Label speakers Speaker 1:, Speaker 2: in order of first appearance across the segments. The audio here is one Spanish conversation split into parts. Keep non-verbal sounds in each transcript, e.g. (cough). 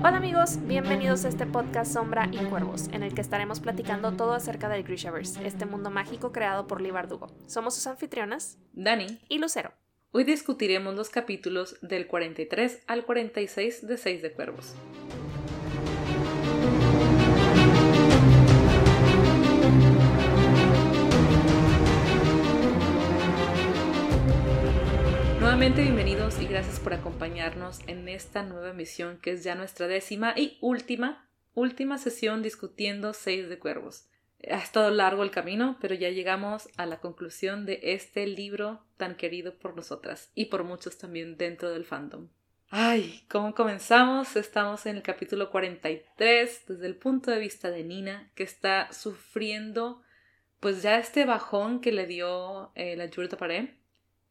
Speaker 1: Hola amigos, bienvenidos a este podcast Sombra y Cuervos, en el que estaremos platicando todo acerca del Grishaverse, este mundo mágico creado por Lee Bardugo. Somos sus anfitrionas,
Speaker 2: Dani,
Speaker 1: y Lucero.
Speaker 2: hoy discutiremos los capítulos del 43 al 46 de Seis de Cuervos. Nuevamente bienvenidos y gracias por acompañarnos en esta nueva emisión que es ya nuestra décima y última, última sesión discutiendo Seis de Cuervos. Ha estado largo el camino, pero ya llegamos a la conclusión de este libro tan querido por nosotras y por muchos también dentro del fandom. Ay, ¿cómo comenzamos? Estamos en el capítulo 43 desde el punto de vista de Nina, que está sufriendo pues ya este bajón que le dio eh, la Yurta Paré.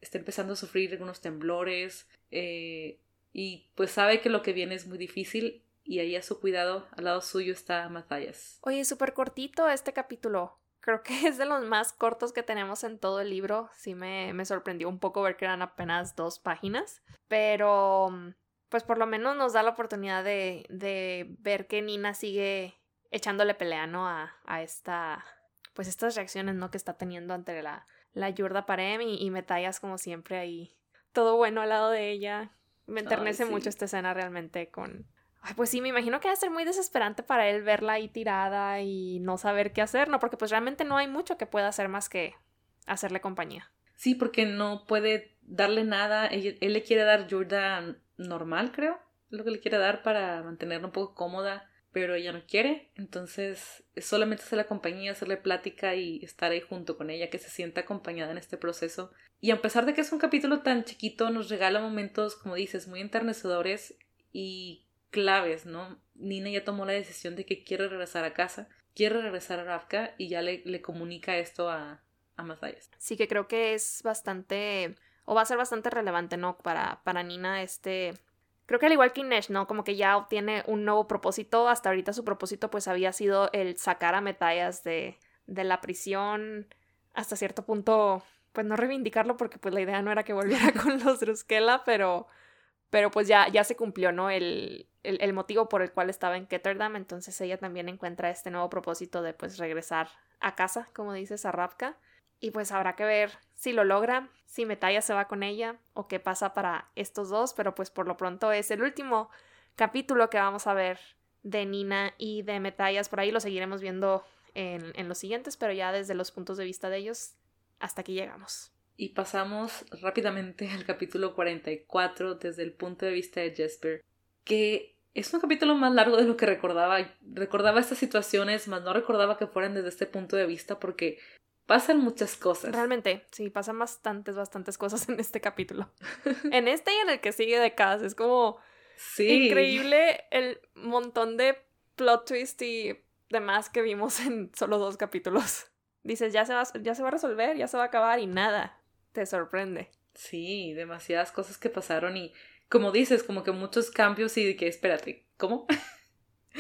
Speaker 2: Está empezando a sufrir algunos temblores eh, y pues sabe que lo que viene es muy difícil y ahí a su cuidado, al lado suyo está Matthias.
Speaker 1: Oye, súper cortito este capítulo. Creo que (laughs) es de los más cortos que tenemos en todo el libro. Sí me, me sorprendió un poco ver que eran apenas dos páginas. Pero pues por lo menos nos da la oportunidad de, de ver que Nina sigue echándole pelea, ¿no? A, a esta, pues estas reacciones, ¿no? Que está teniendo ante la, la Yurda Parem y, y Metallas como siempre ahí. Todo bueno al lado de ella. Me enternece
Speaker 2: Ay, sí.
Speaker 1: mucho esta escena realmente con... Ay, pues sí, me imagino que va a ser muy desesperante para él verla ahí tirada y no saber qué hacer, ¿no? Porque pues realmente no hay mucho que pueda hacer más que hacerle compañía.
Speaker 2: Sí, porque no puede darle nada. Él, él le quiere dar Yurda normal, creo. Es lo que le quiere dar para mantenerla un poco cómoda, pero ella no quiere. Entonces, es solamente hacerle compañía, hacerle plática y estar ahí junto con ella, que se sienta acompañada en este proceso. Y a pesar de que es un capítulo tan chiquito, nos regala momentos, como dices, muy enternecedores y claves, ¿no? Nina ya tomó la decisión de que quiere regresar a casa, quiere regresar a Ravka y ya le, le comunica esto a, a.
Speaker 1: Sí que creo que es bastante, o va a ser bastante relevante, ¿no? Para, para Nina este... Creo que al igual que Inesh, ¿no? Como que ya obtiene un nuevo propósito. Hasta ahorita su propósito pues había sido el sacar a Metallas de, de la prisión. Hasta cierto punto, pues no reivindicarlo porque pues la idea no era que volviera (laughs) con los Druskela, pero... Pero pues ya, ya se cumplió, ¿no? El, el, el motivo por el cual estaba en Ketterdam. Entonces ella también encuentra este nuevo propósito de pues regresar a casa, como dices, a Ravka. Y pues habrá que ver si lo logra, si Metalla se va con ella o qué pasa para estos dos, pero pues por lo pronto es el último capítulo que vamos a ver de Nina y de Metallas. Por ahí lo seguiremos viendo en, en los siguientes, pero ya desde los puntos de vista de ellos, hasta aquí llegamos.
Speaker 2: Y pasamos rápidamente al capítulo 44 desde el punto de vista de Jesper, que es un capítulo más largo de lo que recordaba. Recordaba estas situaciones, más no recordaba que fueran desde este punto de vista porque pasan muchas cosas.
Speaker 1: Realmente, sí, pasan bastantes, bastantes cosas en este capítulo. (laughs) en este y en el que sigue de casa. Es como
Speaker 2: Sí.
Speaker 1: increíble el montón de plot twist y demás que vimos en solo dos capítulos. Dices, ya se va, ya se va a resolver, ya se va a acabar y nada. Te sorprende.
Speaker 2: Sí, demasiadas cosas que pasaron y como dices, como que muchos cambios y de que espérate, ¿cómo?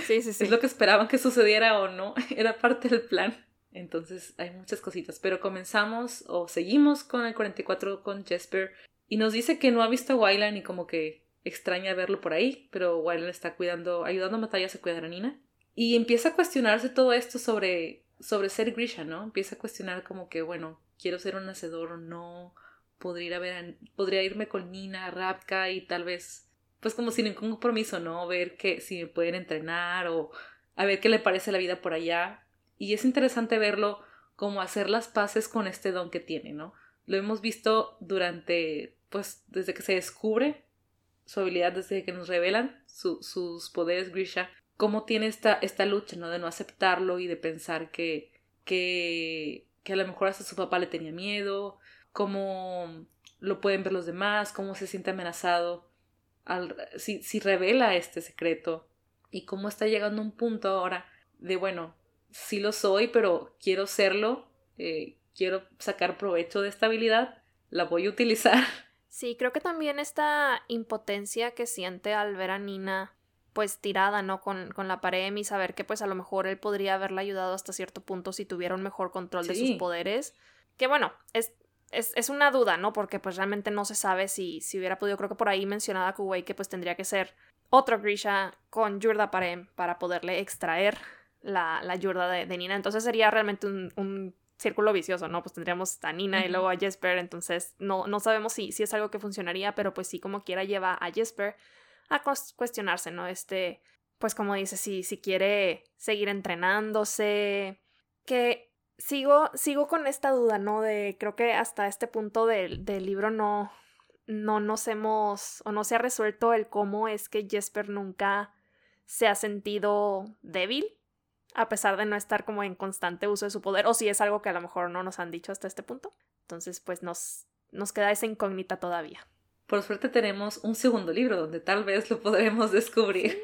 Speaker 1: Sí, (laughs) sí, sí.
Speaker 2: ¿Es lo que esperaban que sucediera o no? (laughs) Era parte del plan. Entonces hay muchas cositas, pero comenzamos o seguimos con el 44 con Jesper y nos dice que no ha visto a Wylan y como que extraña verlo por ahí, pero Wylan está cuidando, ayudando a Matthias a cuidar a Nina. Y empieza a cuestionarse todo esto sobre, sobre ser Grisha, ¿no? Empieza a cuestionar como que, bueno, quiero ser un nacedor o no, podría ir a ver a- podría irme con Nina Rapka y tal vez, pues como sin ningún compromiso, ¿no? Ver que si me pueden entrenar o a ver qué le parece la vida por allá. Y es interesante verlo como hacer las paces con este don que tiene, ¿no? Lo hemos visto durante, pues, desde que se descubre su habilidad, desde que nos revelan su- sus poderes Grisha, cómo tiene esta, esta lucha, ¿no? De no aceptarlo y de pensar que, que, que a lo mejor hasta su papá le tenía miedo, cómo lo pueden ver los demás, cómo se siente amenazado si, si revela este secreto y cómo está llegando a un punto ahora de, bueno, sí lo soy, pero quiero serlo, eh, quiero sacar provecho de esta habilidad, la voy a utilizar. (laughs)
Speaker 1: Sí, creo que también esta impotencia que siente al ver a Nina pues tirada, ¿no? Con, con la pared y saber que pues a lo mejor él podría haberla ayudado hasta cierto punto si tuviera un mejor control de sus poderes. Que bueno, es es, es, una duda, ¿no? Porque pues realmente no se sabe si, si hubiera podido, creo que por ahí mencionaba Kuwait que pues tendría que ser otro Grisha con Yurda Parem para poderle extraer la, la Yurda de, Nina. Entonces sería realmente un, un, círculo vicioso, ¿no? Pues tendríamos a Nina y luego a Jesper, entonces no, no sabemos si, si es algo que funcionaría, pero pues sí como quiera lleva a Jesper a cuestionarse, ¿no? Este, pues como dice, si, si quiere seguir entrenándose, que sigo, sigo con esta duda, ¿no? De creo que hasta este punto del, del libro no, no nos hemos o no se ha resuelto el cómo es que Jesper nunca se ha sentido débil a pesar de no estar como en constante uso de su poder o si es algo que a lo mejor no nos han dicho hasta este punto. Entonces pues nos, nos queda esa incógnita todavía.
Speaker 2: Por suerte tenemos un segundo libro donde tal vez lo podremos descubrir.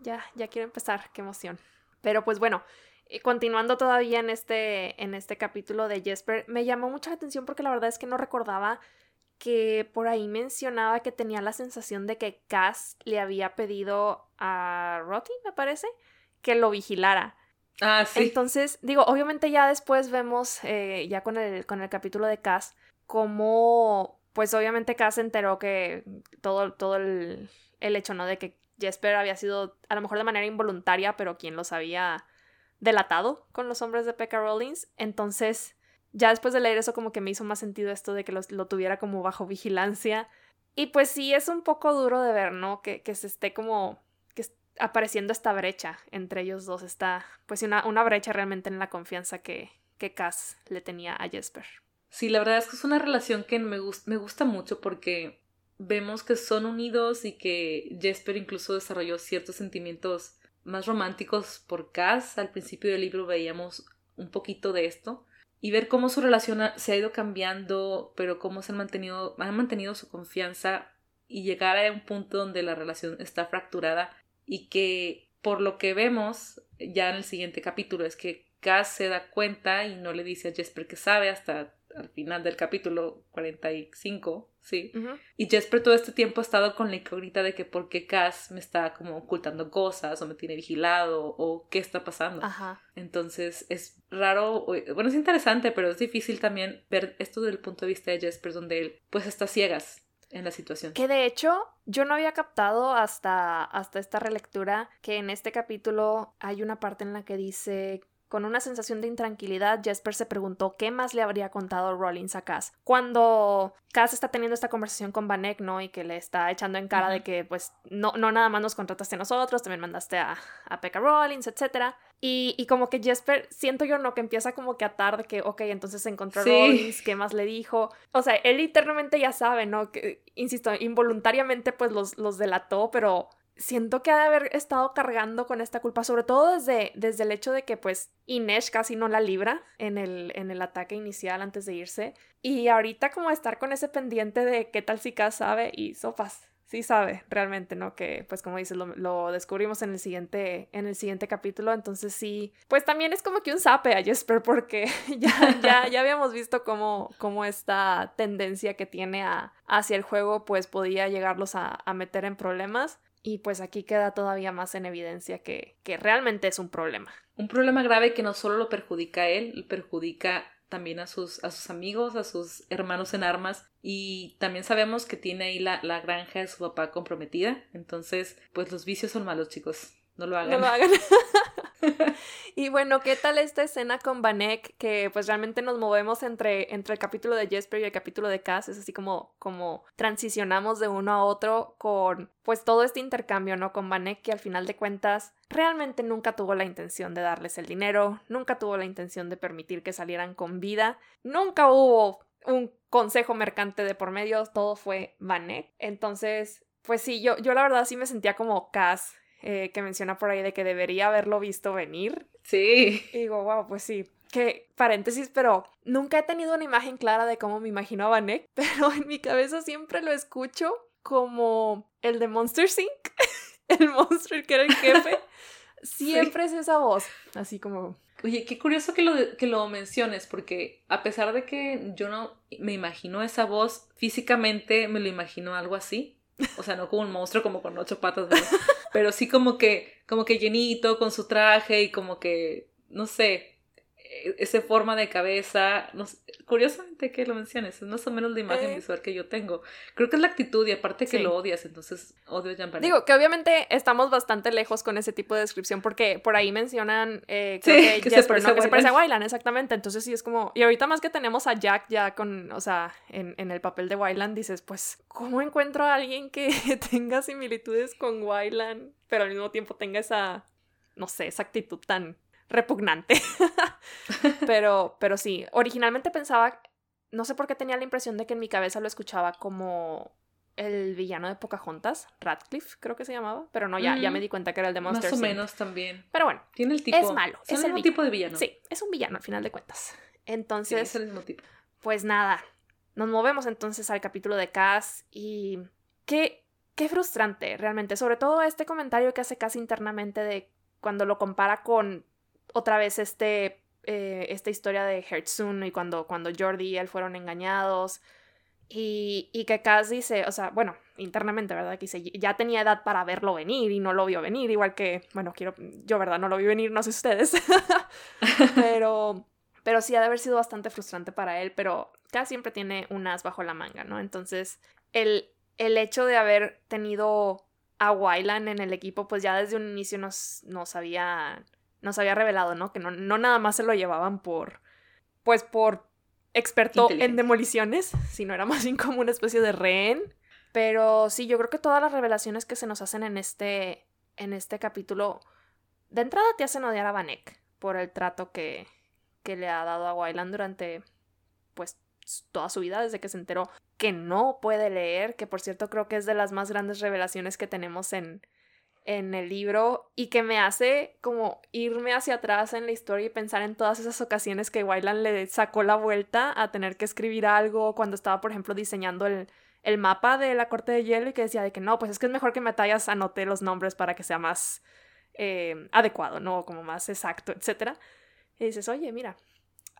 Speaker 1: ya, ya quiero empezar, qué emoción. Pero pues bueno, eh, continuando todavía en este, en este capítulo de Jesper, me llamó mucho la atención porque la verdad es que no recordaba que por ahí mencionaba que tenía la sensación de que Cass le había pedido a Roti, me parece, que lo vigilara.
Speaker 2: Ah, sí.
Speaker 1: Entonces, digo, obviamente ya después vemos, eh, ya con el, con el capítulo de Cass, cómo, pues obviamente Cass se enteró que todo, todo el, el hecho, ¿no? De que Jesper había sido, a lo mejor de manera involuntaria, pero quien los había delatado con los hombres de Pekka Rollins. Entonces, ya después de leer eso como que me hizo más sentido esto de que lo tuviera como bajo vigilancia. Y pues sí, es un poco duro de ver, ¿no? Que, que se esté como apareciendo esta brecha entre ellos dos. Está pues una, una brecha realmente en la confianza que, que Cass le tenía a Jesper.
Speaker 2: Sí, la verdad es que es una relación que me, me gusta mucho porque vemos que son unidos y que Jesper incluso desarrolló ciertos sentimientos más románticos por Cass. Al principio del libro veíamos un poquito de esto y ver cómo su relación se ha ido cambiando, pero cómo se han mantenido, han mantenido su confianza y llegar a un punto donde la relación está fracturada y que por lo que vemos ya en el siguiente capítulo es que Cass se da cuenta y no le dice a Jesper que sabe hasta al final del capítulo 45, sí. Y Jesper todo este tiempo ha estado con la incógnita de que por qué Cass me está como ocultando cosas o me tiene vigilado o qué está pasando.
Speaker 1: Ajá.
Speaker 2: Entonces es raro, bueno, es interesante, pero es difícil también ver esto desde el punto de vista de Jesper donde él pues está ciegas en la situación.
Speaker 1: Que de hecho yo no había captado hasta, hasta esta relectura que en este capítulo hay una parte en la que dice con una sensación de intranquilidad, Jesper se preguntó qué más le habría contado Rollins a Cass. Cuando Cass está teniendo esta conversación con Vanek, ¿no? Y que le está echando en cara de que, pues, no, no nada más nos contrataste a nosotros, también mandaste a, a Pekka Rollins, etc. Y, y, como que Jesper, siento yo, ¿no? Que empieza como que a tarde que, ok, entonces encontró a Rollins, ¿qué más le dijo? O sea, él internamente ya sabe, ¿no? Que, insisto, involuntariamente pues los, los delató, pero siento que ha de haber estado cargando con esta culpa, sobre todo desde, desde el hecho de que pues Inés casi no la libra en el, en el ataque inicial antes de irse. Y ahorita como estar con ese pendiente de qué tal si Cass sabe y sopas. Sí sabe realmente, ¿no? Que pues como dices, lo, descubrimos en el siguiente, en el siguiente capítulo. Entonces sí, pues también es como que un sape a Jesper porque (laughs) ya, ya, ya habíamos visto cómo, cómo esta tendencia que tiene a, hacia el juego pues podía llegarlos a, a meter en problemas. Y pues aquí queda todavía más en evidencia que, que realmente es un problema.
Speaker 2: Un problema grave que no solo lo perjudica a él, perjudica también a sus, a sus amigos, a sus hermanos en armas y también sabemos que tiene ahí la, la granja de su papá comprometida. Entonces, pues los vicios son malos, chicos. No lo hagan.
Speaker 1: No lo hagan. (laughs) (laughs) y bueno, ¿qué tal esta escena con Vanek? Que pues realmente nos movemos entre, entre el capítulo de Jesper y el capítulo de Cass. Es así como, como transicionamos de uno a otro con pues todo este intercambio, ¿no? Con Vanek que al final de cuentas realmente nunca tuvo la intención de darles el dinero, nunca tuvo la intención de permitir que salieran con vida, nunca hubo un consejo mercante de por medio, todo fue Vanek. Entonces, pues sí, yo, yo la verdad sí me sentía como Cass eh, que menciona por ahí de que debería haberlo visto venir.
Speaker 2: Sí.
Speaker 1: Y digo, wow, pues sí. Que paréntesis, pero nunca he tenido una imagen clara de cómo me imagino a Vanek, (laughs) pero en mi cabeza siempre lo escucho como el de Monster Inc. (laughs) el monstruo que era el jefe. (laughs) Siempre es esa voz, así como...
Speaker 2: Oye, qué curioso que lo, que lo menciones, porque a pesar de que yo no me imagino esa voz, físicamente me lo imagino algo así. (laughs) O sea, no como un monstruo como con ocho patas, pero sí como que, como que llenito con su traje y como que, no sé, esa forma de cabeza. No curiosamente que lo menciones, es más o menos la imagen
Speaker 1: Eh.
Speaker 2: visual que yo tengo. Creo que es la actitud y aparte que
Speaker 1: Sí.
Speaker 2: lo odias, entonces odio a Jean.
Speaker 1: Digo que obviamente estamos bastante lejos con ese tipo de descripción porque por ahí mencionan eh,
Speaker 2: Sí,
Speaker 1: creo que, (laughs)
Speaker 2: que se
Speaker 1: Jesper,
Speaker 2: parece
Speaker 1: ¿no? que se parece a.
Speaker 2: Wylan,
Speaker 1: exactamente. Entonces sí es como. Y ahorita más que tenemos a Jack ya con, o sea, en, en el papel de Wylan, dices, pues, ¿cómo encuentro a alguien que (laughs) tenga similitudes con Wylan, pero al mismo tiempo tenga esa, no sé, esa actitud tan repugnante? (laughs) (laughs) pero, pero sí, originalmente pensaba, no sé por qué tenía la impresión de que en mi cabeza lo escuchaba como el villano de Pocahontas, Radcliffe, creo que se llamaba, pero no, ya, ya me di cuenta que era el de Monster
Speaker 2: Más o
Speaker 1: Inc.
Speaker 2: menos también.
Speaker 1: Pero bueno,
Speaker 2: Tiene el tipo.
Speaker 1: Es malo, es
Speaker 2: el mismo
Speaker 1: villano.
Speaker 2: tipo de villano.
Speaker 1: sí, es un villano al final de cuentas.
Speaker 2: Sí,
Speaker 1: Entonces,
Speaker 2: es el mismo tipo.
Speaker 1: pues nada, nos movemos entonces al capítulo de Cass y qué, qué frustrante realmente, sobre todo este comentario que hace Cass internamente de cuando lo compara con otra vez este, eh, esta historia de Hertzun y cuando, cuando Jordi y él fueron engañados y, y que Cass dice, o sea, bueno, internamente, ¿verdad? Que ya tenía edad para verlo venir y no lo vio venir, igual que, bueno, quiero, yo, ¿verdad? No lo vi venir, no sé ustedes, (laughs) pero, pero sí ha de haber sido bastante frustrante para él, pero Cass siempre tiene un as bajo la manga, ¿no? Entonces, el, el hecho de haber tenido a Wylan en el equipo, pues ya desde un inicio nos, nos había, nos había revelado, ¿no? Que no, no nada más se lo llevaban por, pues por experto en demoliciones, sino era más bien como una especie de rehén. Pero sí, yo creo que todas las revelaciones que se nos hacen en este, en este capítulo, de entrada te hacen odiar a Vanek por el trato que, que le ha dado a Wyland durante, pues, toda su vida, desde que se enteró que no puede leer, que por cierto creo que es de las más grandes revelaciones que tenemos en, en el libro y que me hace como irme hacia atrás en la historia y pensar en todas esas ocasiones que Wyland le sacó la vuelta a tener que escribir algo cuando estaba, por ejemplo, diseñando el, el mapa de la corte de hielo y que decía de que no, pues es que es mejor que Matallas anote los nombres para que sea más eh, adecuado, ¿no? Como más exacto, etc. Y dices, oye, mira,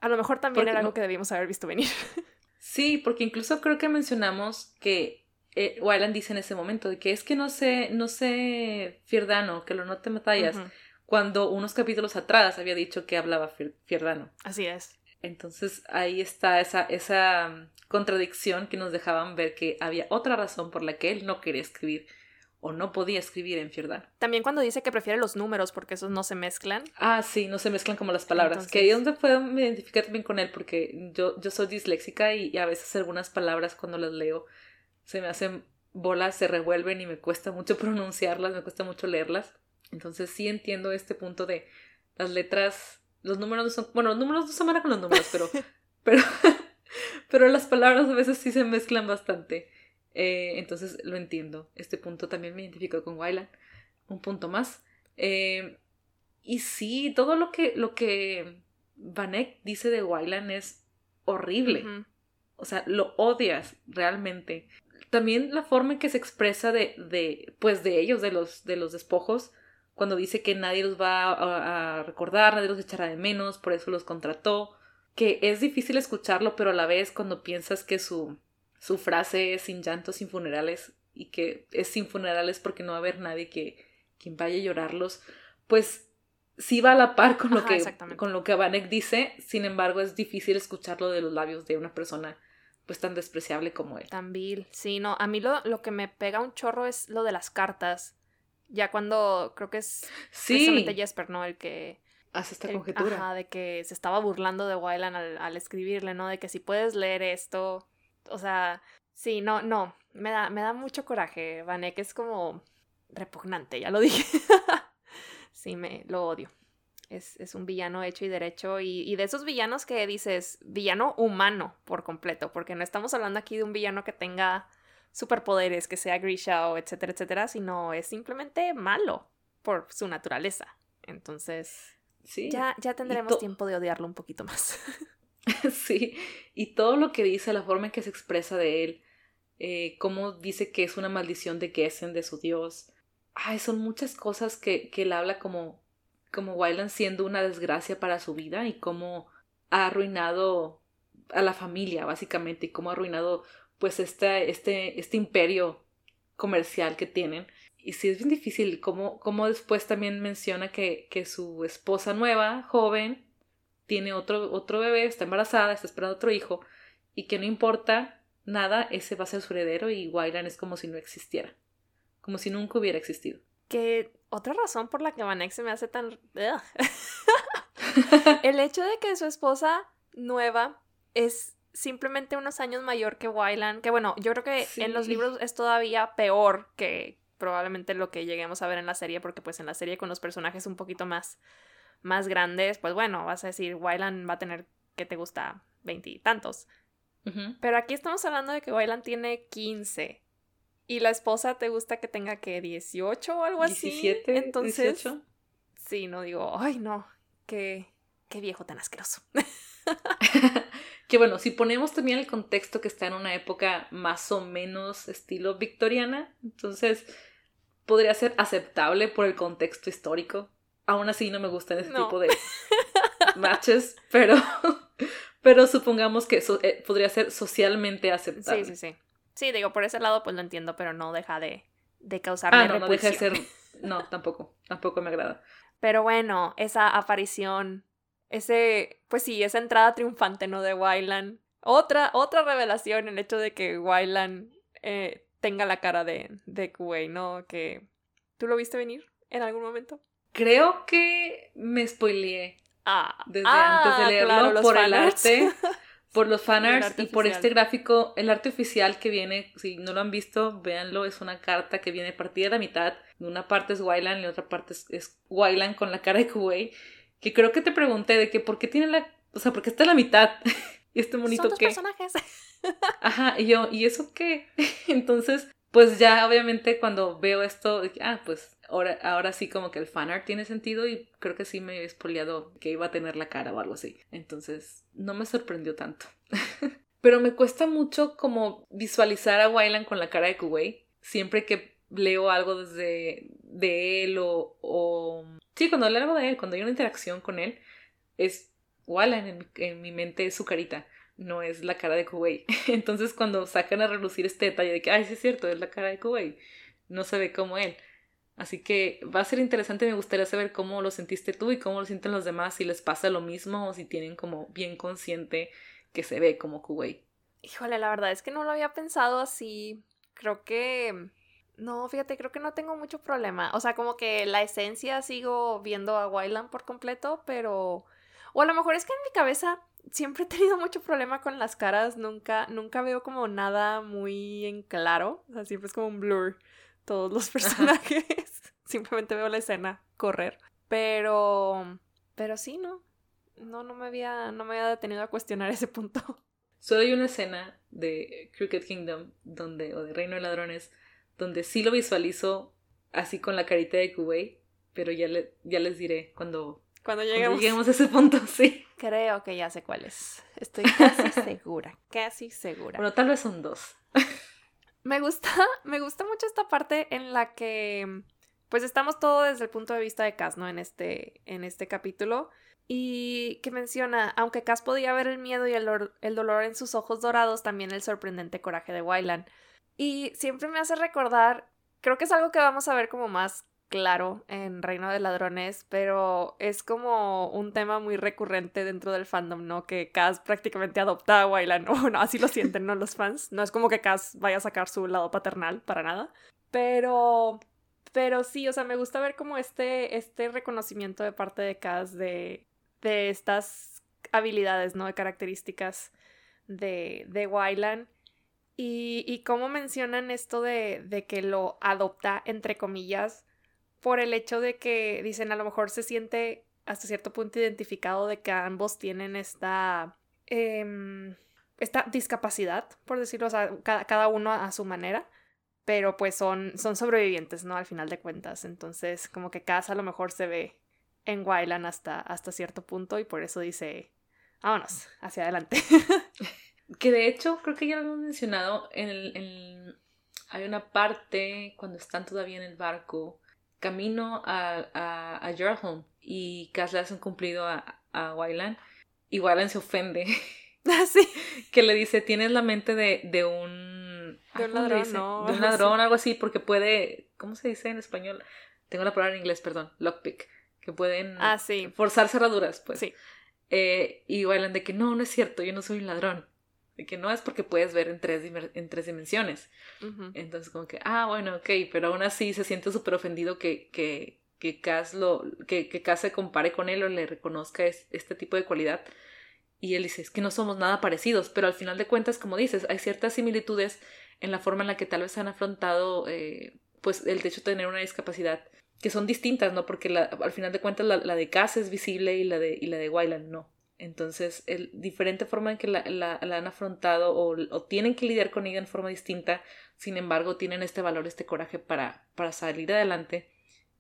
Speaker 1: a lo mejor también
Speaker 2: Porque
Speaker 1: era algo que debíamos haber visto venir. (laughs)
Speaker 2: Sí, porque incluso creo que mencionamos que eh, Wyland dice en ese momento de que es que no sé, no sé Fierdano, que lo note Matallas,
Speaker 1: Ujú,
Speaker 2: cuando unos capítulos atrás había dicho que hablaba Fier- Fierdano.
Speaker 1: Así es.
Speaker 2: Entonces ahí está esa, esa contradicción que nos dejaban ver que había otra razón por la que él no quería escribir o no podía escribir en Fierdano.
Speaker 1: También cuando dice que prefiere los números porque esos no se mezclan.
Speaker 2: Ah, sí, no se mezclan como las palabras. Que ahí es donde puedo me identificar también con él, porque yo, yo soy disléxica y, y a veces algunas palabras cuando las leo se me hacen bolas, se revuelven y me cuesta mucho (laughs) pronunciarlas, me cuesta mucho leerlas. Entonces sí entiendo este punto de las letras, los números no son, bueno, los números no se van con los números, pero, (laughs) pero, (laughs) pero las palabras a veces sí se mezclan bastante. Eh, entonces lo entiendo. Este punto también me identifico con Wyland. Un punto más. Eh, y sí, todo lo que, lo que Vanek dice de Wyland es horrible. O sea, lo odias realmente. También la forma en que se expresa de, de pues de ellos, de los, de los despojos, cuando dice que nadie los va a, a recordar, nadie los echará de menos, por eso los contrató. Que es difícil escucharlo, pero a la vez cuando piensas que su, su frase es sin llantos, sin funerales, y que es sin funerales porque no va a haber nadie que quien vaya a llorarlos, pues sí va a la par con lo
Speaker 1: Ajá,
Speaker 2: que con lo que Vanek dice, sin embargo es difícil escucharlo de los labios de una persona pues tan despreciable como él.
Speaker 1: Tan vil. Sí, no, a mí lo, lo que me pega un chorro es lo de las cartas. Ya cuando creo que es
Speaker 2: Sí,
Speaker 1: precisamente Jesper, ¿no? El que.
Speaker 2: hace esta
Speaker 1: el-
Speaker 2: conjetura.
Speaker 1: ajá, de que se estaba burlando de Wyland al, al escribirle, ¿no? De que si puedes leer esto. O sea, sí, no, no. Me da, me da mucho coraje, Vanek. Es como repugnante, ya lo dije. (laughs) sí, me lo odio. Es, es un villano hecho y derecho. Y, y de esos villanos que dices, villano humano por completo. Porque no estamos hablando aquí de un villano que tenga superpoderes, que sea Grisha o etcétera, etcétera, sino es simplemente malo por su naturaleza. Entonces,
Speaker 2: Sí,
Speaker 1: ya, ya tendremos tiempo de odiarlo un poquito más. (laughs) (laughs)
Speaker 2: sí. Y todo lo que dice, la forma en que se expresa de él, eh, cómo dice que es una maldición de Gessen, de su dios. Ay, son muchas cosas que, que él habla como, como Wyland siendo una desgracia para su vida y cómo ha arruinado a la familia, básicamente, y cómo ha arruinado pues este, este, este imperio comercial que tienen. Y sí es bien difícil, como, como después también menciona que, que su esposa nueva, joven, tiene otro, otro bebé, está embarazada, está esperando otro hijo, y que no importa nada, ese va a ser su heredero y Wylan es como si no existiera, como si nunca hubiera existido.
Speaker 1: Que otra razón por la que Vanek se me hace tan... (laughs) el hecho de que su esposa nueva es simplemente unos años mayor que Wylan, que bueno, yo creo que en los libros es todavía peor que probablemente lo que lleguemos a ver en la serie, porque pues en la serie con los personajes un poquito más, más grandes, pues bueno, vas a decir, Wylan va a tener, que te gusta? Veintitantos. Pero aquí estamos hablando de que Wylan tiene 15 y la esposa te gusta que tenga que 18 o algo así. 17, Entonces, Sí, no digo, ay no, qué, qué viejo tan asqueroso. (laughs)
Speaker 2: que bueno, si ponemos también el contexto que está en una época más o menos estilo victoriana, entonces podría ser aceptable por el contexto histórico. Aún así no me gustan ese tipo de (laughs) matches, pero, pero supongamos que eso eh, podría ser socialmente aceptable.
Speaker 1: Sí, sí, sí. Sí, digo, por ese lado pues lo entiendo, pero no deja de, de causarme ah, no, no deja de ser... (laughs)
Speaker 2: No, tampoco, tampoco me agrada.
Speaker 1: Pero bueno, esa aparición ese, pues sí, esa entrada triunfante, ¿no? De Wyland. Otra, otra revelación, el hecho de que Wyland eh, tenga la cara de, de Kuwait, ¿no? Que tú lo viste venir en algún momento.
Speaker 2: Creo que me spoileé ah, desde antes de ah, leerlo por el arte, (laughs) por los fanarts y por este gráfico, el arte oficial que viene, si no lo han visto, véanlo, es una carta que viene partida de la mitad, una parte es Wyland y la otra parte es, es Wyland con la cara de Kuwait. Que creo que te pregunté de que por qué tiene la, o sea, por qué está en la mitad. (laughs) Y este monito Son personajes. (laughs) Ajá, y yo, ¿y eso qué? (laughs) Entonces, pues ya obviamente cuando veo esto, ah, pues ahora, ahora sí como que el fanart tiene sentido y creo que sí me he espoliado que iba a tener la cara o algo así. Entonces, no me sorprendió tanto. (laughs) Pero me cuesta mucho como visualizar a Wyland con la cara de Kuwait. Siempre que leo algo desde de él o, o Sí, cuando leo algo de él, cuando hay una interacción con él, es Wallan en, en, mi mente es su carita, no es la cara de Kuwait. (laughs) Entonces cuando sacan a relucir este detalle de que, ay, sí es cierto, es la cara de Kuwait, no se ve como él. Así que va a ser interesante, me gustaría saber cómo lo sentiste tú y cómo lo sienten los demás, si les pasa lo mismo o si tienen como bien consciente que se ve como Kuwait.
Speaker 1: Híjole, la verdad es que no lo había pensado así. Creo que no, fíjate, creo que no tengo mucho problema. O sea, como que la esencia sigo viendo a Wyland por completo, pero... O a lo mejor es que en mi cabeza siempre he tenido mucho problema con las caras. Nunca, nunca veo como nada muy en claro. O sea, siempre es como un blur todos los personajes. (laughs) Simplemente veo la escena correr. Pero... Pero sí, ¿no? No, no me había, no me había detenido a cuestionar ese punto. (laughs)
Speaker 2: Solo hay una escena de Crooked Kingdom donde, o de Reino de Ladrones, donde sí lo visualizo así con la carita de Kuwait, pero ya, le, ya les diré cuando,
Speaker 1: cuando lleguemos.
Speaker 2: lleguemos a ese punto, (laughs) sí.
Speaker 1: Creo que ya sé cuál es. Estoy casi segura, casi segura.
Speaker 2: Bueno, tal vez son dos.
Speaker 1: Me gusta, (laughs) me gusta mucho esta parte en la que pues estamos todo desde el punto de vista de Cass, ¿no? En este, en este capítulo. Y que menciona, aunque Cass podía ver el miedo y el, el dolor en sus ojos dorados, también el sorprendente coraje de Wyland. Y siempre me hace recordar, creo que es algo que vamos a ver como más claro en Reino de Ladrones, pero es como un tema muy recurrente dentro del fandom, ¿no? Que Cass prácticamente adopta a Wylan, (laughs) o no, así lo sienten, ¿no? Los fans. No es como que Cass vaya a sacar su lado paternal, para nada. Pero, pero sí, o sea, me gusta ver como este, este reconocimiento de parte de Cass de, de estas habilidades, ¿no? De características de, de Wylan. Y, y cómo mencionan esto de, de que lo adopta, entre comillas, por el hecho de que dicen a lo mejor se siente hasta cierto punto identificado de que ambos tienen esta, em, esta discapacidad, por decirlo, o cada, cada, uno a su manera, pero pues son, son sobrevivientes, ¿no? Al final de cuentas. Entonces, como que casa a lo mejor se ve en Wyland hasta, hasta cierto punto y por eso dice, vámonos, hacia adelante. (laughs)
Speaker 2: Que de hecho, creo que ya lo hemos mencionado, en el, hay una parte cuando están todavía en el barco, camino a, a, a y Cass le hace un cumplido a, a Wyland, y Wyland se ofende. (laughs)
Speaker 1: Ah, sí.
Speaker 2: que le dice, tienes la mente de, de un...
Speaker 1: De un ladrón, no.
Speaker 2: De un ladrón, algo así, porque puede... ¿Cómo se dice en español? Tengo la palabra en inglés, perdón. Lockpick. Que pueden
Speaker 1: ah, sí.
Speaker 2: forzar cerraduras, pues.
Speaker 1: Sí.
Speaker 2: Eh, y Wayland de que no, no es cierto, yo no soy un ladrón. De que no es porque puedes ver en tres, en tres dimensiones. Entonces como que, ah, bueno, ok, pero aún así se siente súper ofendido que, que, que Cass lo, que, que Cass se compare con él o le reconozca este tipo de cualidad. Y él dice, es que no somos nada parecidos, pero al final de cuentas, como dices, hay ciertas similitudes en la forma en la que tal vez han afrontado eh, pues el hecho de tener una discapacidad que son distintas, ¿no? Porque la, al final de cuentas la, la, de Cass es visible y la de, y la de Wyland no. Entonces, el diferente forma en que la, la, han afrontado o, o, tienen que lidiar con ella en forma distinta, sin embargo, tienen este valor, este coraje para, para salir adelante.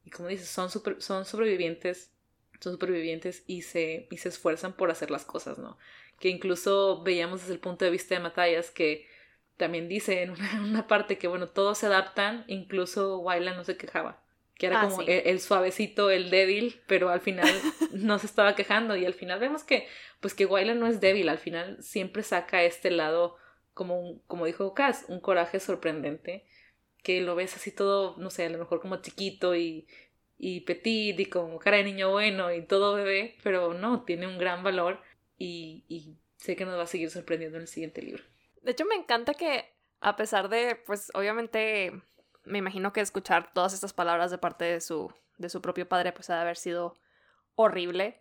Speaker 2: Y como dices, son, son sobrevivientes, son supervivientes y se, y se esfuerzan por hacer las cosas, ¿no? Que incluso veíamos desde el punto de vista de Matallas que también dice en (laughs) una, parte que, bueno, todos se adaptan, incluso Wyland no se quejaba que era ah, como el, suavecito, el débil, pero al final (laughs) no se estaba quejando. Y al final vemos que pues que Wyland no es débil, al final siempre saca este lado como como dijo Cass, un coraje sorprendente, que lo ves así todo, no sé, a lo mejor como chiquito y y petit y como cara de niño bueno y todo bebé, pero no, tiene un gran valor y, y sé que nos va a seguir sorprendiendo en el siguiente libro.
Speaker 1: De hecho, me encanta que a pesar de, pues obviamente me imagino que escuchar todas estas palabras de parte de su, de su propio padre pues ha de haber sido horrible,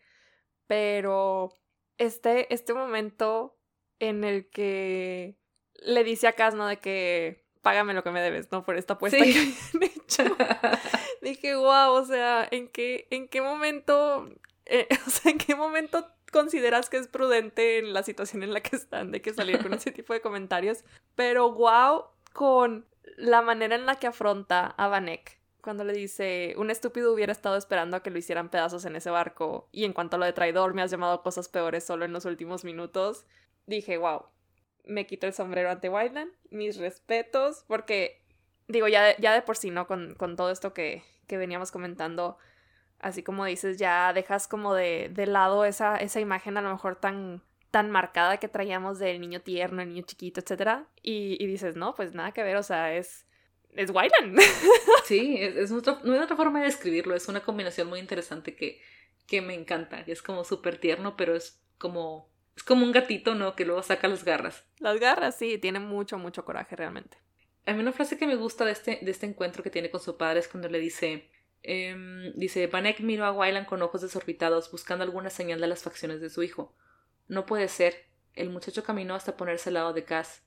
Speaker 1: pero este, este momento en el que le dice a Cas, ¿no? De que págame lo que me debes, ¿no? Por esta apuesta que (laughs) han hecho. (laughs) Dije, wow, o sea, ¿en qué, en qué momento, eh, (laughs) o sea, en qué momento consideras que es prudente en la situación en la que están de que salir con ese tipo de comentarios? Pero wow, con la manera en la que afronta a Vanek cuando le dice, un estúpido hubiera estado esperando a que lo hicieran pedazos en ese barco y en cuanto a lo de traidor me has llamado cosas peores solo en los últimos minutos, dije, wow, me quito el sombrero ante Wildland, mis respetos, porque digo, ya de, ya de por sí, ¿no? Con, con todo esto que, que, veníamos comentando, así como dices, ya dejas como de, de lado esa, esa imagen a lo mejor tan tan marcada que traíamos del niño tierno, el niño chiquito, etc. Y, dices, no, pues nada que ver, o sea, es, es Wyland. (laughs)
Speaker 2: Sí, es, otra, no hay otra forma de describirlo, es una combinación muy interesante que, que me encanta. Es como súper tierno, pero es como, es como un gatito, ¿no? Que luego saca las garras.
Speaker 1: Las garras, sí, tiene mucho, mucho coraje realmente.
Speaker 2: A mí una frase que me gusta de este, de este encuentro que tiene con su padre es cuando le dice, eh, dice, Vanek miró a Wyland con ojos desorbitados buscando alguna señal de las facciones de su hijo. No puede ser. El muchacho caminó hasta ponerse al lado de Cass.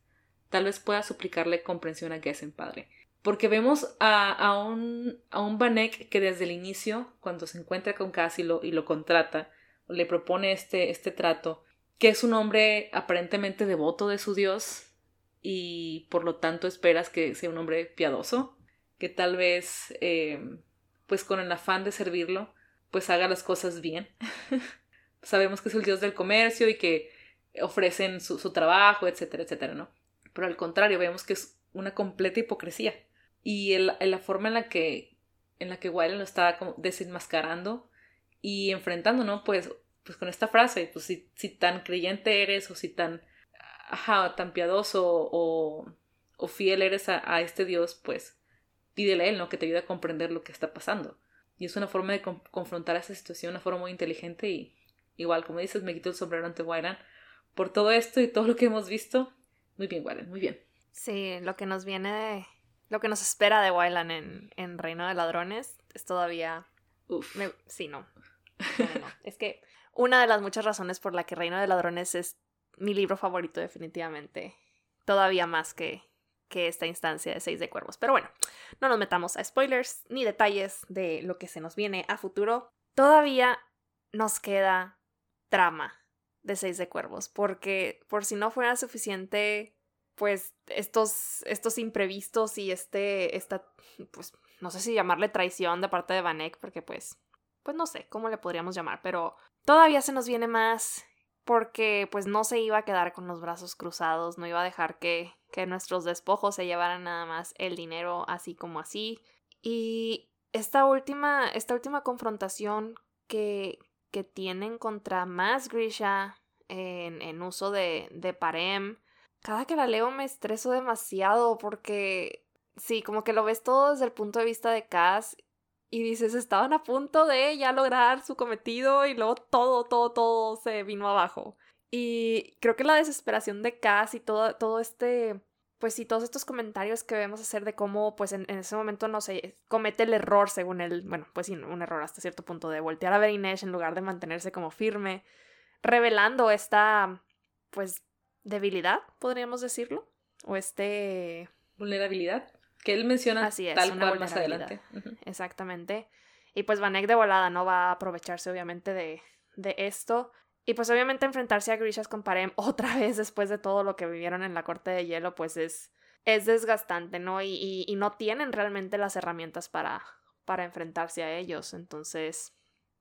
Speaker 2: Tal vez pueda suplicarle comprensión a Gessen, padre. Porque vemos a, a un, a un Vanek que desde el inicio, cuando se encuentra con Cass y lo, y lo contrata, le propone este, este trato, que es un hombre aparentemente devoto de su Dios y por lo tanto esperas que sea un hombre piadoso, que tal vez, eh, pues con el afán de servirlo, pues haga las cosas bien. (laughs) sabemos que es el dios del comercio y que ofrecen su, trabajo, etcétera, etcétera, ¿no? Pero al contrario, vemos que es una completa hipocresía. Y el, la forma en la que, en la que Wiley lo está como desenmascarando y enfrentando, ¿no? Pues, pues con esta frase, pues si, si tan creyente eres o si tan, ajá, tan piadoso o, o fiel eres a, a, este Dios, pues pídele a él, ¿no? Que te ayude a comprender lo que está pasando. Y es una forma de confrontar esa situación, una forma muy inteligente y, Igual, como dices, me quito el sombrero ante Wyran por todo esto y todo lo que hemos visto. Muy bien, Wyran, muy bien.
Speaker 1: Sí, lo que nos viene de. Lo que nos espera de Wylan en, en Reino de Ladrones es todavía. Uf. Sí, no. (laughs) es que una de las muchas razones por la que Reino de Ladrones es mi libro favorito, definitivamente. Todavía más que, que esta instancia de Seis de Cuervos. Pero bueno, no nos metamos a spoilers ni detalles de lo que se nos viene a futuro. Todavía nos queda trama de Seis de Cuervos, porque por si no fuera suficiente, pues estos, estos imprevistos y este, esta, pues no sé si llamarle traición de parte de Vanek, porque pues, pues no sé cómo le podríamos llamar, pero todavía se nos viene más porque pues no se iba a quedar con los brazos cruzados, no iba a dejar que, que nuestros despojos se llevaran nada más el dinero así como así. Y esta última, esta última confrontación que, que tienen contra más Grisha en, uso de, de Parem. Cada que la leo me estreso demasiado porque sí, como que lo ves todo desde el punto de vista de Cass y dices, estaban a punto de ya lograr su cometido y luego todo, todo, todo se vino abajo. Y creo que la desesperación de Cass y todo, todo este, pues sí, todos estos comentarios que vemos hacer de cómo, pues en, ese momento, no sé, comete el error según él, bueno, pues sí, un error hasta cierto punto de voltear a ver Inés en lugar de mantenerse como firme, revelando esta, pues, debilidad, podríamos decirlo, o este...
Speaker 2: Vulnerabilidad. Que él menciona Así es, tal cual más adelante.
Speaker 1: Exactamente. Y pues Vanek de volada no va a aprovecharse obviamente de, de esto. Y pues obviamente enfrentarse a Grishas con Parem (laughs) otra vez después de todo lo que vivieron en la corte de hielo pues es, es desgastante, ¿no? Y, y, no tienen realmente las herramientas para, para enfrentarse a ellos. Entonces,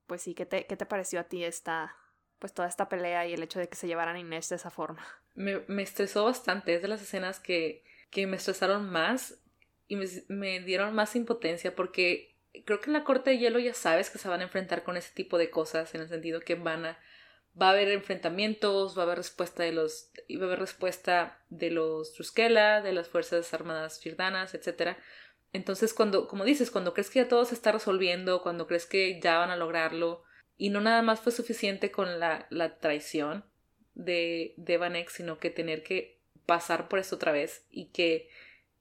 Speaker 1: pues sí, ¿qué te, qué te pareció a ti esta, pues toda esta pelea y el hecho de que se llevaran a Inés de esa forma?
Speaker 2: Me, me estresó bastante, es de las escenas que, que me estresaron más y me, dieron más impotencia porque creo que en la corte de hielo ya sabes que se van a enfrentar con ese tipo de cosas en el sentido que van a va a haber enfrentamientos, va a haber respuesta de los va a haber respuesta de los Truskela, de las fuerzas armadas firdanas, etcétera. Entonces, cuando como dices, cuando crees que ya todo se está resolviendo, cuando crees que ya van a lograrlo y no nada más fue suficiente con la, la traición de de Vanek, sino que tener que pasar por esto otra vez y que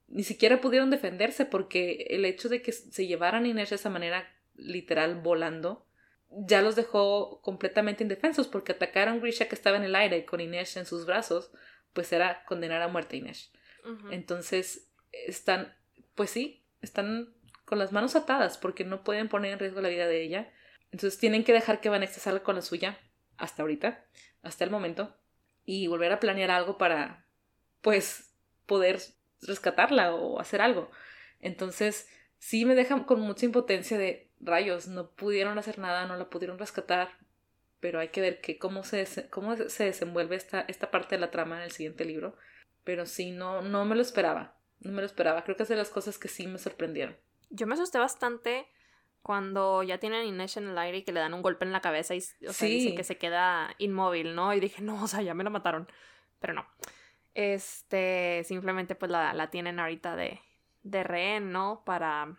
Speaker 2: ni siquiera pudieron defenderse porque el hecho de que se llevaran Inés de esa manera literal volando ya los dejó completamente indefensos porque atacar a Grisha que estaba en el aire con Inés en sus brazos pues era condenar a muerte a Inés. Entonces están, pues sí, están con las manos atadas porque no pueden poner en riesgo la vida de ella. Entonces tienen que dejar que Vanessa salga con la suya hasta ahorita, hasta el momento, y volver a planear algo para, pues, poder rescatarla o hacer algo. Entonces, sí me deja con mucha impotencia de rayos, no pudieron hacer nada, no la pudieron rescatar, pero hay que ver que cómo se, cómo se desenvuelve esta, esta parte de la trama en el siguiente libro. Pero sí, no, no me lo esperaba, no me lo esperaba. Creo que es de las cosas que sí me sorprendieron.
Speaker 1: Yo me asusté bastante cuando ya tienen a Inés en el aire y que le dan un golpe en la cabeza y o sea, que se queda inmóvil, ¿no? Y dije, no, o sea, ya me la mataron. Pero no. Este, simplemente pues la, la tienen ahorita de, de rehén, ¿no? Para...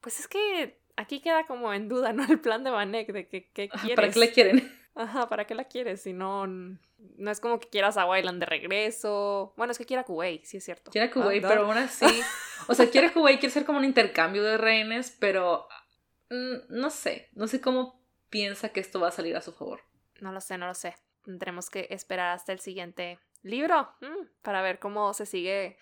Speaker 1: Pues es que aquí queda como en duda, ¿no? El plan de Vanek de que, qué quieres.
Speaker 2: ¿Para qué la quieren?
Speaker 1: Ajá, ¿para qué la quieres? Si no, no es como que quieras a Wayland de regreso. Bueno, es que quiera Kuwait, sí es cierto.
Speaker 2: Quiere Kuwait, pero aún así. (laughs) o sea, quiere Kuwait, quiere ser como un intercambio de rehenes, pero mm, no sé. No sé cómo piensa que esto va a salir a su favor.
Speaker 1: No lo sé, no lo sé. Tendremos que esperar hasta el siguiente libro mm, para ver cómo se sigue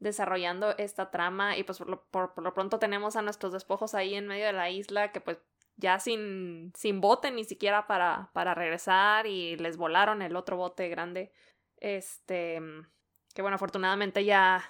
Speaker 1: desarrollando esta trama y pues por lo, por, lo, pronto tenemos a nuestros despojos ahí en medio de la isla que pues ya sin, sin bote ni siquiera para, para regresar y les volaron el otro bote grande. Este, que bueno, afortunadamente ya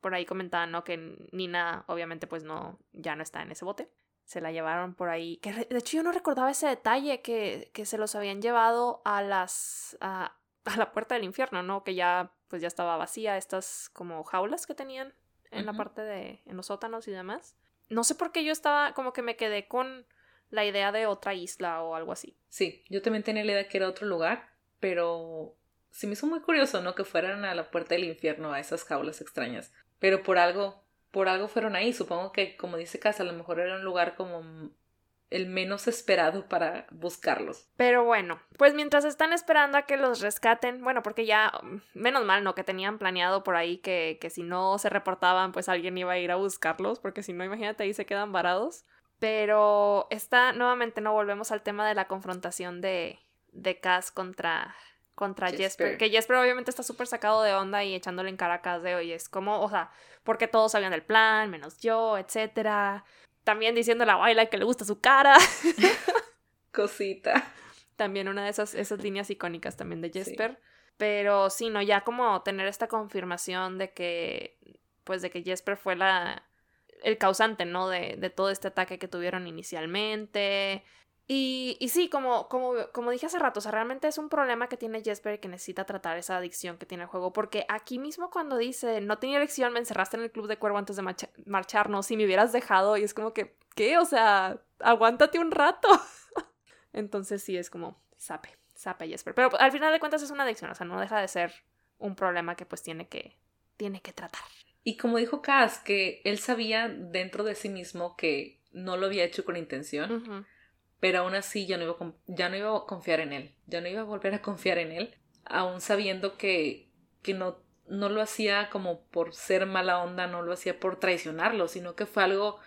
Speaker 1: por ahí comentaban, ¿no? Que Nina obviamente pues no, ya no está en ese bote. Se la llevaron por ahí. Que de hecho yo no recordaba ese detalle que, que se los habían llevado a las... A, a la puerta del infierno, ¿no? Que ya pues ya estaba vacía estas como jaulas que tenían en la parte de en los sótanos y demás. No sé por qué yo estaba como que me quedé con la idea de otra isla o algo así.
Speaker 2: Sí, yo también tenía la idea que era otro lugar, pero sí me hizo muy curioso, ¿no? Que fueran a la puerta del infierno, a esas jaulas extrañas. Pero por algo, por algo fueron ahí. Supongo que, como dice Casa, a lo mejor era un lugar como el menos esperado para buscarlos.
Speaker 1: Pero bueno, pues mientras están esperando a que los rescaten, bueno, porque ya, menos mal, ¿no? Que tenían planeado por ahí que, que si no se reportaban, pues alguien iba a ir a buscarlos, porque si no, imagínate, ahí se quedan varados. Pero está, nuevamente, no volvemos al tema de la confrontación de, de Cass contra, contra Jesper. Que Jesper obviamente está súper sacado de onda y echándole en cara a Cass de, oye, es como, o sea, porque todos sabían del plan, menos yo, etcétera también diciendo a la baila que le gusta su cara. (laughs)
Speaker 2: Cosita.
Speaker 1: También una de esas, esas líneas icónicas también de Jesper. Pero sí, no, ya como tener esta confirmación de que, pues de que Jesper fue la, el causante, ¿no? De, de todo este ataque que tuvieron inicialmente. Y, y sí, como, como, como dije hace rato, o sea, realmente es un problema que tiene Jesper y que necesita tratar esa adicción que tiene el juego. Porque aquí mismo cuando dice, no tenía elección, me encerraste en el club de cuervo antes de marcharnos, si me hubieras dejado, y es como que, ¿qué? O sea, aguántate un rato. (laughs) Entonces sí, es como, sape, sape Jesper. Pero al final de cuentas es una adicción, o sea, no deja de ser un problema que pues tiene que, tiene que tratar.
Speaker 2: Y como dijo Cass, que él sabía dentro de sí mismo que no lo había hecho con intención, pero aún así ya no, iba a, ya no iba a confiar en él, ya no iba a volver a confiar en él, aún sabiendo que, que no, no lo hacía como por ser mala onda, no lo hacía por traicionarlo, sino que fue algo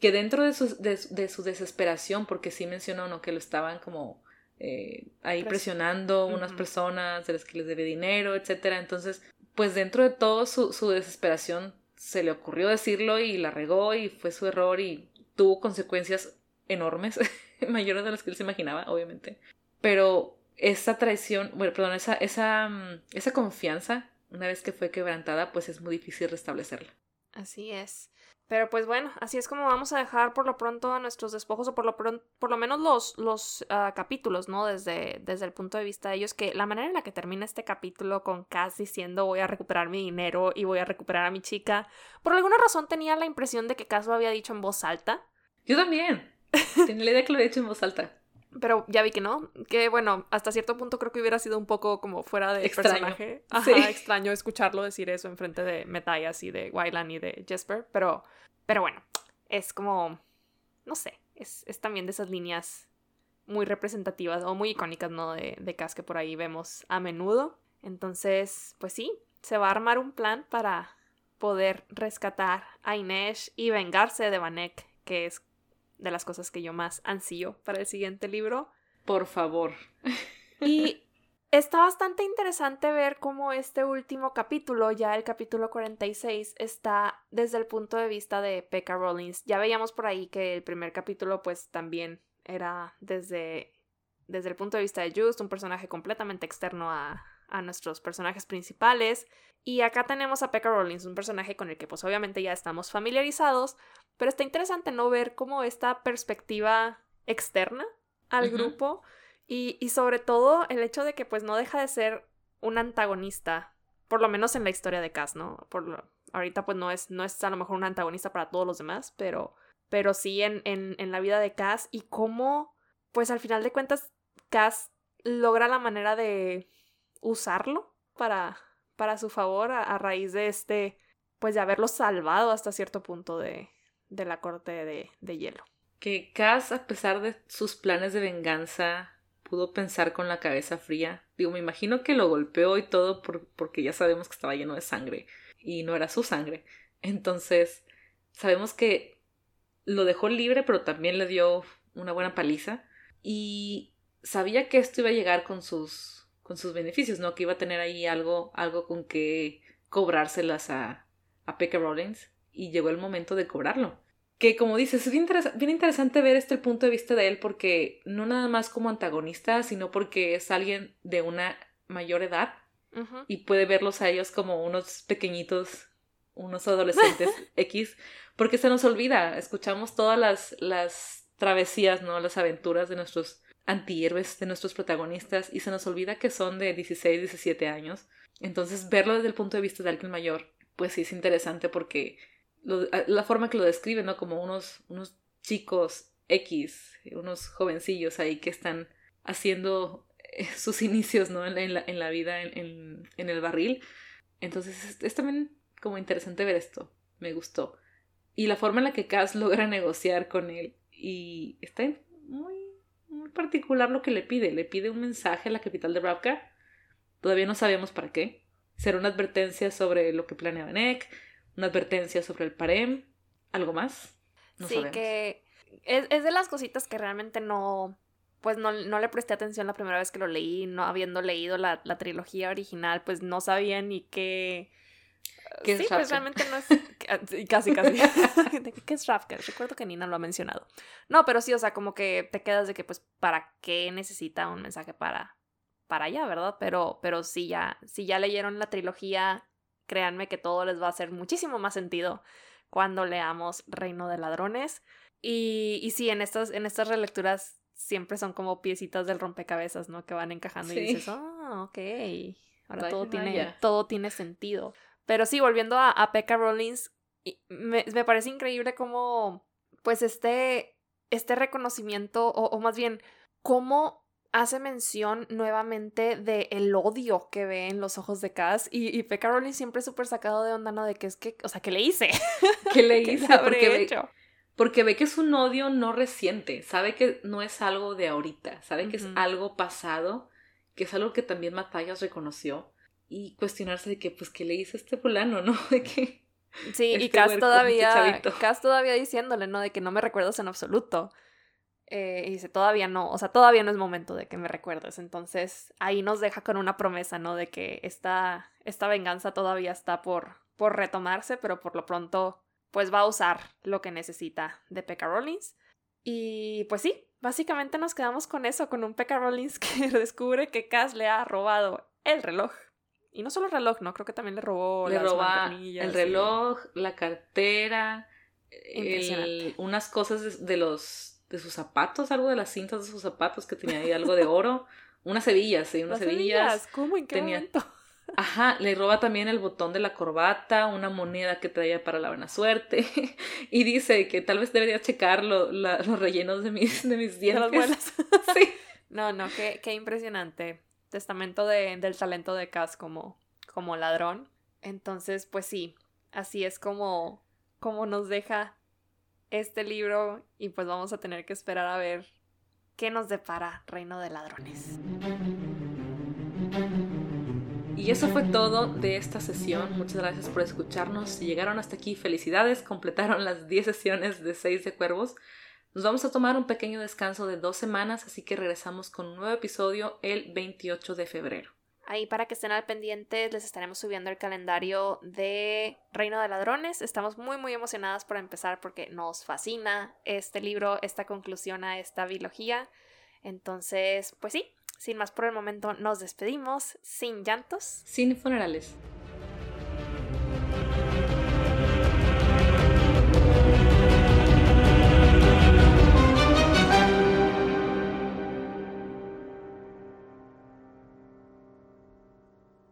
Speaker 2: que dentro de su, de, su desesperación, porque sí mencionó ¿no? que lo estaban como eh, ahí presionando unas personas de las que les debe dinero, etcétera. Entonces, pues dentro de todo su, su desesperación se le ocurrió decirlo y la regó y fue su error y tuvo consecuencias enormes, (laughs) (laughs) mayores de las que él se imaginaba, obviamente. Pero esa traición, bueno, perdón, esa, esa, mm, esa confianza, una vez que fue quebrantada, pues es muy difícil restablecerla.
Speaker 1: Así es. Pero pues bueno, así es como vamos a dejar por lo pronto a nuestros despojos, o por lo, por lo menos los, los ah, capítulos, ¿no? Desde, desde el punto de vista de ellos, que la manera en la que termina este capítulo con Cass diciendo voy a recuperar mi dinero y voy a recuperar a mi chica, por alguna razón tenía la impresión de que Cass lo había dicho en voz alta.
Speaker 2: Yo también. (laughs) Tenía la idea que lo había dicho en voz alta.
Speaker 1: Pero ya vi que no. Que bueno, hasta cierto punto creo que hubiera sido un poco como fuera de personaje. Ajá, extraño escucharlo decir eso en frente de Metayas y de Wylan y de Jesper. Pero, pero bueno, es como. No sé. Es, es también de esas líneas muy representativas o muy icónicas, ¿no? De, de Cas que por ahí vemos a menudo. Entonces, pues sí, se va a armar un plan para poder rescatar a Inés y vengarse de Vanek, que es de las cosas que yo más ansío para el siguiente libro.
Speaker 2: Por favor. (laughs)
Speaker 1: Y está bastante interesante ver cómo este último capítulo, ya el capítulo 46, está desde el punto de vista de Pekka Rollins. Ya veíamos por ahí que el primer capítulo pues también era desde, desde el punto de vista de Just, un personaje completamente externo a, a nuestros personajes principales. Y acá tenemos a Pekka Rollins, un personaje con el que pues obviamente ya estamos familiarizados, pero está interesante no ver como esta perspectiva externa al grupo y, y, sobre todo el hecho de que pues no deja de ser un antagonista, por lo menos en la historia de Cass, ¿no? Por lo, ahorita pues no es, no es a lo mejor un antagonista para todos los demás, pero, pero sí en, en, en la vida de Cass y cómo pues al final de cuentas Cass logra la manera de usarlo para, para su favor a, raíz de este, pues de haberlo salvado hasta cierto punto de, de la corte de, de hielo.
Speaker 2: Que Cass, a pesar de sus planes de venganza, pudo pensar con la cabeza fría. Digo, me imagino que lo golpeó y todo por, porque ya sabemos que estaba lleno de sangre y no era su sangre. Entonces, sabemos que lo dejó libre, pero también le dio una buena paliza. Y sabía que esto iba a llegar con sus con sus beneficios, ¿no? Que iba a tener ahí algo, algo con que cobrárselas a, a Pekka Rollins y llegó el momento de cobrarlo. Que como dices, es bien, bien, interesante ver este punto de vista de él porque no nada más como antagonista, sino porque es alguien de una mayor edad y puede verlos a ellos como unos pequeñitos, unos adolescentes (laughs) X, porque se nos olvida, escuchamos todas las, las travesías, ¿no? Las aventuras de nuestros antihéroes de nuestros protagonistas y se nos olvida que son de 16, 17 años. Entonces, verlo desde el punto de vista de alguien mayor, pues sí es interesante porque la forma que lo describe, ¿no? Como unos, unos chicos X, unos jovencillos ahí que están haciendo eh, (laughs) sus inicios, ¿no? En, la, en la, vida en, en, el barril. Entonces, es, es, también como interesante ver esto. Me gustó. Y la forma en la que Cass logra negociar con él. Y está particular lo que le pide. Le pide un mensaje a la capital de Ravka. Todavía no sabemos para qué. Será una advertencia sobre lo que planea Benek, una advertencia sobre el Parem, algo más.
Speaker 1: No sí, que es, es, de las cositas que realmente no, pues no, no, le presté atención la primera vez que lo leí, no habiendo leído la, la trilogía original, pues no sabía ni qué sí, pues realmente no es. Ah, casi, casi. (laughs) ¿Qué es Rafka? Recuerdo que Nina lo ha mencionado. No, pero sí, o sea, como que te quedas de que, pues, ¿para qué necesita un mensaje para, para allá, verdad? Pero, pero sí, ya, si ya leyeron la trilogía, créanme que todo les va a hacer muchísimo más sentido cuando leamos Reino de Ladrones. Y, y sí, en estas, en estas relecturas siempre son como piecitas del rompecabezas, ¿no? Que van encajando y dices, ah, ok. Ahora todo tiene, todo tiene sentido. Pero sí, volviendo a, a Pekka Rollins, me, me, parece increíble cómo, pues, este, este reconocimiento, o, o más bien, cómo hace mención nuevamente de el odio que ve en los ojos de Cass y, y Pekka Rollins siempre súper sacado de onda, ¿no? De que es que, o sea, ¿qué le hice? (laughs) (laughs)
Speaker 2: ¿Qué le hice? porque, Porque ve que es un odio no reciente, sabe que no es algo de ahorita, sabe que es algo pasado, que es algo que también Matthias reconoció. Y cuestionarse de que, pues, ¿qué le hizo este fulano, no? (laughs) De que...
Speaker 1: Sí, y este Cass todavía, Cass todavía diciéndole, ¿no? De que no me recuerdas en absoluto. Eh, y dice, todavía no, o sea, todavía no es momento de que me recuerdes. Entonces, ahí nos deja con una promesa, ¿no? De que esta, esta venganza todavía está por, por retomarse, pero por lo pronto, pues va a usar lo que necesita de Pekka Rollins. Y pues sí, básicamente nos quedamos con eso, con un Pekka Rollins (laughs) que descubre que Cass le ha robado el reloj. Y no solo el reloj, ¿no? Creo que también le robó
Speaker 2: le roba el reloj, la cartera, unas cosas de los de sus zapatos, algo de las cintas de sus zapatos que tenía ahí algo de oro, (laughs) unas hebillas, sí, unas hebillas.
Speaker 1: ¿Cómo? ¿En qué momento? (laughs)
Speaker 2: Ajá, le roba también el botón de la corbata, una moneda que traía para la buena suerte (laughs) y dice que tal vez debería checar los rellenos de mis, de mis dientes.
Speaker 1: sí. No, no, qué, qué impresionante. Testamento de, del talento de Cass como, como ladrón. Entonces, pues sí, así es como, como nos deja este libro y pues vamos a tener que esperar a ver qué nos depara Reino de Ladrones.
Speaker 2: Y eso fue todo de esta sesión. Muchas gracias por escucharnos. Si llegaron hasta aquí, felicidades. Completaron las 10 sesiones de 6 de Cuervos. Nos vamos a tomar un pequeño descanso de dos semanas, así que regresamos con un nuevo episodio el 28 de febrero.
Speaker 1: Ahí para que estén al pendiente les estaremos subiendo el calendario de Reino de Ladrones. Estamos muy muy emocionadas por empezar porque nos fascina este libro, esta conclusión a esta biología. Entonces, pues sí, sin más por el momento nos despedimos, sin llantos.
Speaker 2: Sin funerales.